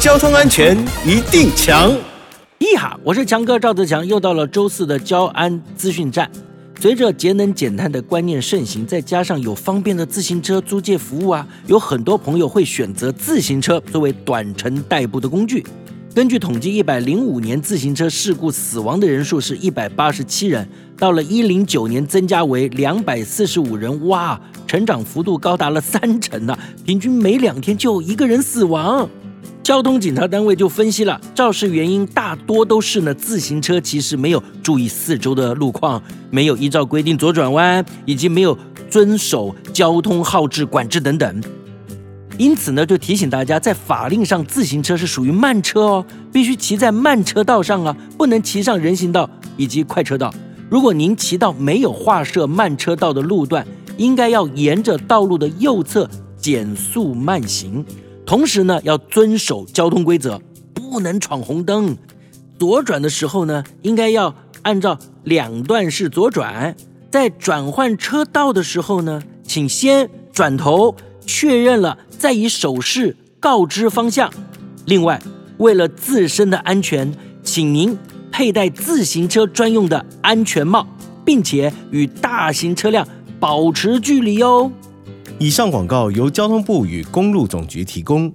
交通安全一定强。一哈，我是强哥赵德强，又到了周四的交安资讯站。随着节能减碳的观念盛行，再加上有方便的自行车租借服务啊，有很多朋友会选择自行车作为短程代步的工具。根据统计，一百零五年自行车事故死亡的人数是一百八十七人，到了一零九年增加为两百四十五人，哇，成长幅度高达了三成呢，平均每两天就一个人死亡。交通警察单位就分析了，肇事原因大多都是呢自行车骑实没有注意四周的路况，没有依照规定左转弯，以及没有遵守交通号志管制等等。因此呢，就提醒大家，在法令上，自行车是属于慢车哦，必须骑在慢车道上啊，不能骑上人行道以及快车道。如果您骑到没有划设慢车道的路段，应该要沿着道路的右侧减速慢行。同时呢，要遵守交通规则，不能闯红灯。左转的时候呢，应该要按照两段式左转。在转换车道的时候呢，请先转头确认了，再以手势告知方向。另外，为了自身的安全，请您佩戴自行车专用的安全帽，并且与大型车辆保持距离哦。以上广告由交通部与公路总局提供。